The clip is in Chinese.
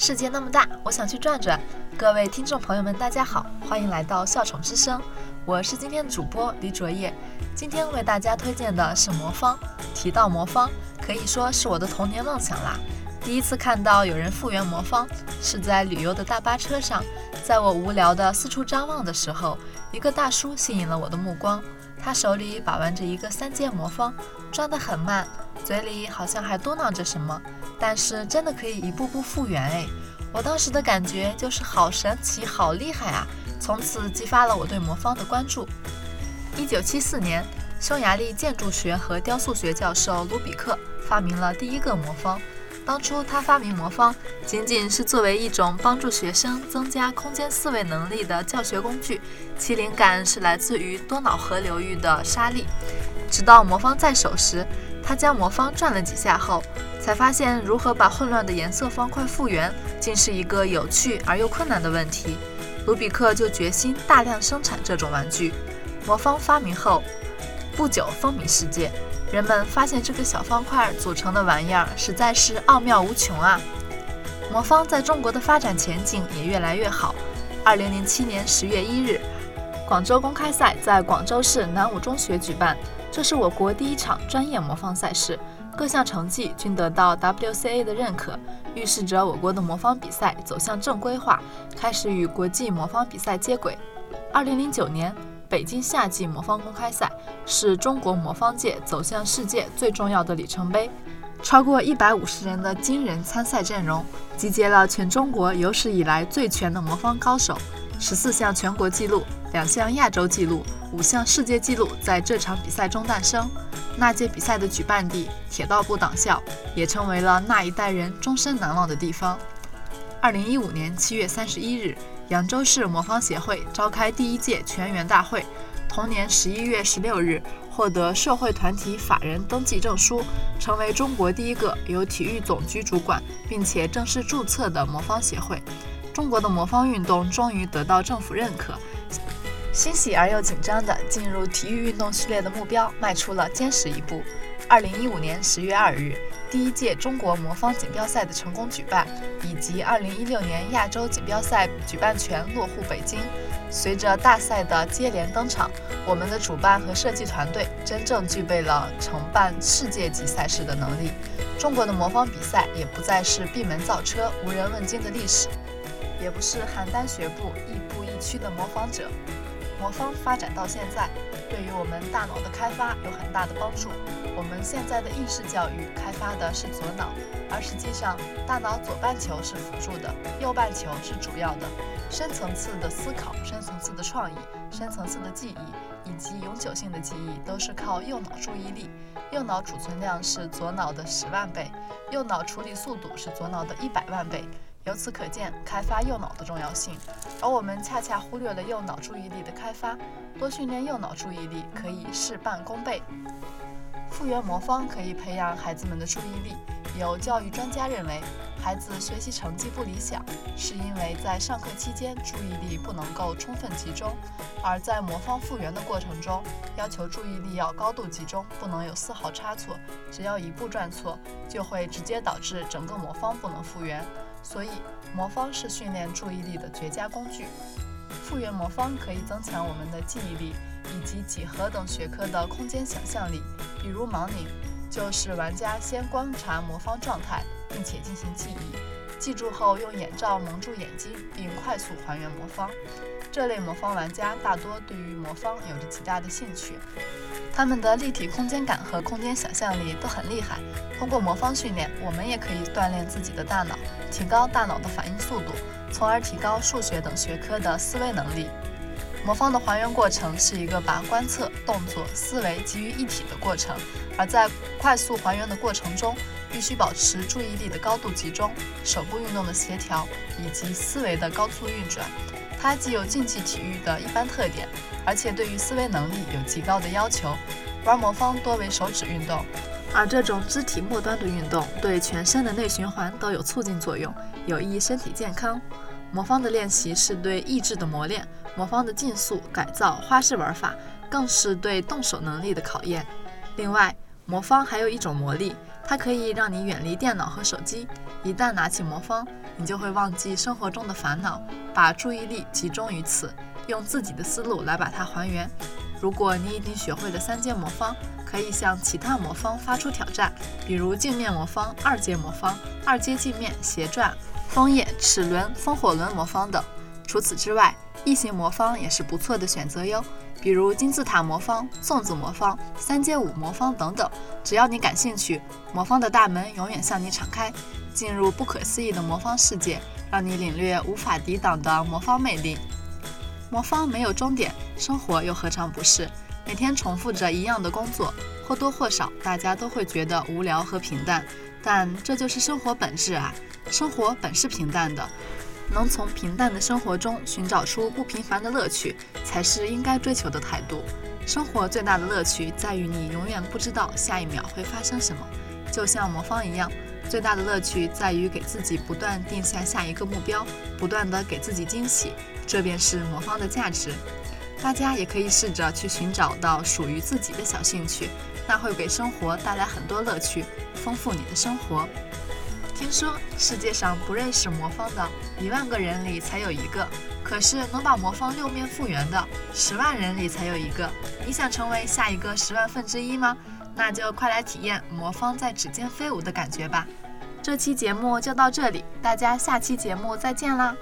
世界那么大，我想去转转。各位听众朋友们，大家好，欢迎来到笑宠之声，我是今天的主播李卓叶。今天为大家推荐的是魔方。提到魔方，可以说是我的童年梦想啦。第一次看到有人复原魔方，是在旅游的大巴车上。在我无聊的四处张望的时候，一个大叔吸引了我的目光。他手里把玩着一个三阶魔方，转得很慢，嘴里好像还嘟囔着什么，但是真的可以一步步复原哎！我当时的感觉就是好神奇，好厉害啊！从此激发了我对魔方的关注。一九七四年，匈牙利建筑学和雕塑学教授卢比克发明了第一个魔方。当初他发明魔方，仅仅是作为一种帮助学生增加空间思维能力的教学工具，其灵感是来自于多瑙河流域的沙粒。直到魔方在手时，他将魔方转了几下后，才发现如何把混乱的颜色方块复原，竟是一个有趣而又困难的问题。卢比克就决心大量生产这种玩具。魔方发明后，不久风靡世界。人们发现这个小方块组成的玩意儿实在是奥妙无穷啊！魔方在中国的发展前景也越来越好。二零零七年十月一日，广州公开赛在广州市南武中学举办，这是我国第一场专业魔方赛事，各项成绩均得到 WCA 的认可，预示着我国的魔方比赛走向正规化，开始与国际魔方比赛接轨。二零零九年。北京夏季魔方公开赛是中国魔方界走向世界最重要的里程碑。超过一百五十人的惊人参赛阵容，集结了全中国有史以来最全的魔方高手。十四项全国纪录、两项亚洲纪录、五项世界纪录在这场比赛中诞生。那届比赛的举办地铁道部党校，也成为了那一代人终身难忘的地方。二零一五年七月三十一日。扬州市魔方协会召开第一届全员大会，同年十一月十六日获得社会团体法人登记证书，成为中国第一个由体育总局主管并且正式注册的魔方协会。中国的魔方运动终于得到政府认可，欣喜而又紧张地进入体育运动序列的目标迈出了坚实一步。二零一五年十月二日。第一届中国魔方锦标赛的成功举办，以及2016年亚洲锦标赛举办权落户北京。随着大赛的接连登场，我们的主办和设计团队真正具备了承办世界级赛事的能力。中国的魔方比赛也不再是闭门造车、无人问津的历史，也不是邯郸学步、亦步亦趋的模仿者。魔方发展到现在。对于我们大脑的开发有很大的帮助。我们现在的应试教育开发的是左脑，而实际上大脑左半球是辅助的，右半球是主要的。深层次的思考、深层次的创意、深层次的记忆以及永久性的记忆都是靠右脑注意力。右脑储存量是左脑的十万倍，右脑处理速度是左脑的一百万倍。由此可见，开发右脑的重要性，而我们恰恰忽略了右脑注意力的开发。多训练右脑注意力，可以事半功倍。复原魔方可以培养孩子们的注意力。有教育专家认为，孩子学习成绩不理想，是因为在上课期间注意力不能够充分集中，而在魔方复原的过程中，要求注意力要高度集中，不能有丝毫差错。只要一步转错，就会直接导致整个魔方不能复原。所以，魔方是训练注意力的绝佳工具。复原魔方可以增强我们的记忆力以及几何等学科的空间想象力。比如盲拧，就是玩家先观察魔方状态，并且进行记忆，记住后用眼罩蒙住眼睛，并快速还原魔方。这类魔方玩家大多对于魔方有着极大的兴趣。他们的立体空间感和空间想象力都很厉害。通过魔方训练，我们也可以锻炼自己的大脑，提高大脑的反应速度，从而提高数学等学科的思维能力。魔方的还原过程是一个把观测、动作、思维集于一体的过程，而在快速还原的过程中，必须保持注意力的高度集中、手部运动的协调以及思维的高速运转。它既有竞技体育的一般特点，而且对于思维能力有极高的要求。玩魔方多为手指运动，而这种肢体末端的运动对全身的内循环都有促进作用，有益身体健康。魔方的练习是对意志的磨练，魔方的竞速改造、花式玩法更是对动手能力的考验。另外，魔方还有一种魔力。它可以让你远离电脑和手机。一旦拿起魔方，你就会忘记生活中的烦恼，把注意力集中于此，用自己的思路来把它还原。如果你已经学会了三阶魔方，可以向其他魔方发出挑战，比如镜面魔方、二阶魔方、二阶镜面斜转、枫叶、齿轮、风火轮魔方等。除此之外，异形魔方也是不错的选择哟，比如金字塔魔方、粽子魔方、三阶五魔方等等。只要你感兴趣，魔方的大门永远向你敞开，进入不可思议的魔方世界，让你领略无法抵挡的魔方魅力。魔方没有终点，生活又何尝不是？每天重复着一样的工作，或多或少，大家都会觉得无聊和平淡。但这就是生活本质啊！生活本是平淡的。能从平淡的生活中寻找出不平凡的乐趣，才是应该追求的态度。生活最大的乐趣在于你永远不知道下一秒会发生什么，就像魔方一样，最大的乐趣在于给自己不断定下下一个目标，不断的给自己惊喜，这便是魔方的价值。大家也可以试着去寻找到属于自己的小兴趣，那会给生活带来很多乐趣，丰富你的生活。听说世界上不认识魔方的一万个人里才有一个，可是能把魔方六面复原的十万人里才有一个。你想成为下一个十万分之一吗？那就快来体验魔方在指尖飞舞的感觉吧！这期节目就到这里，大家下期节目再见啦！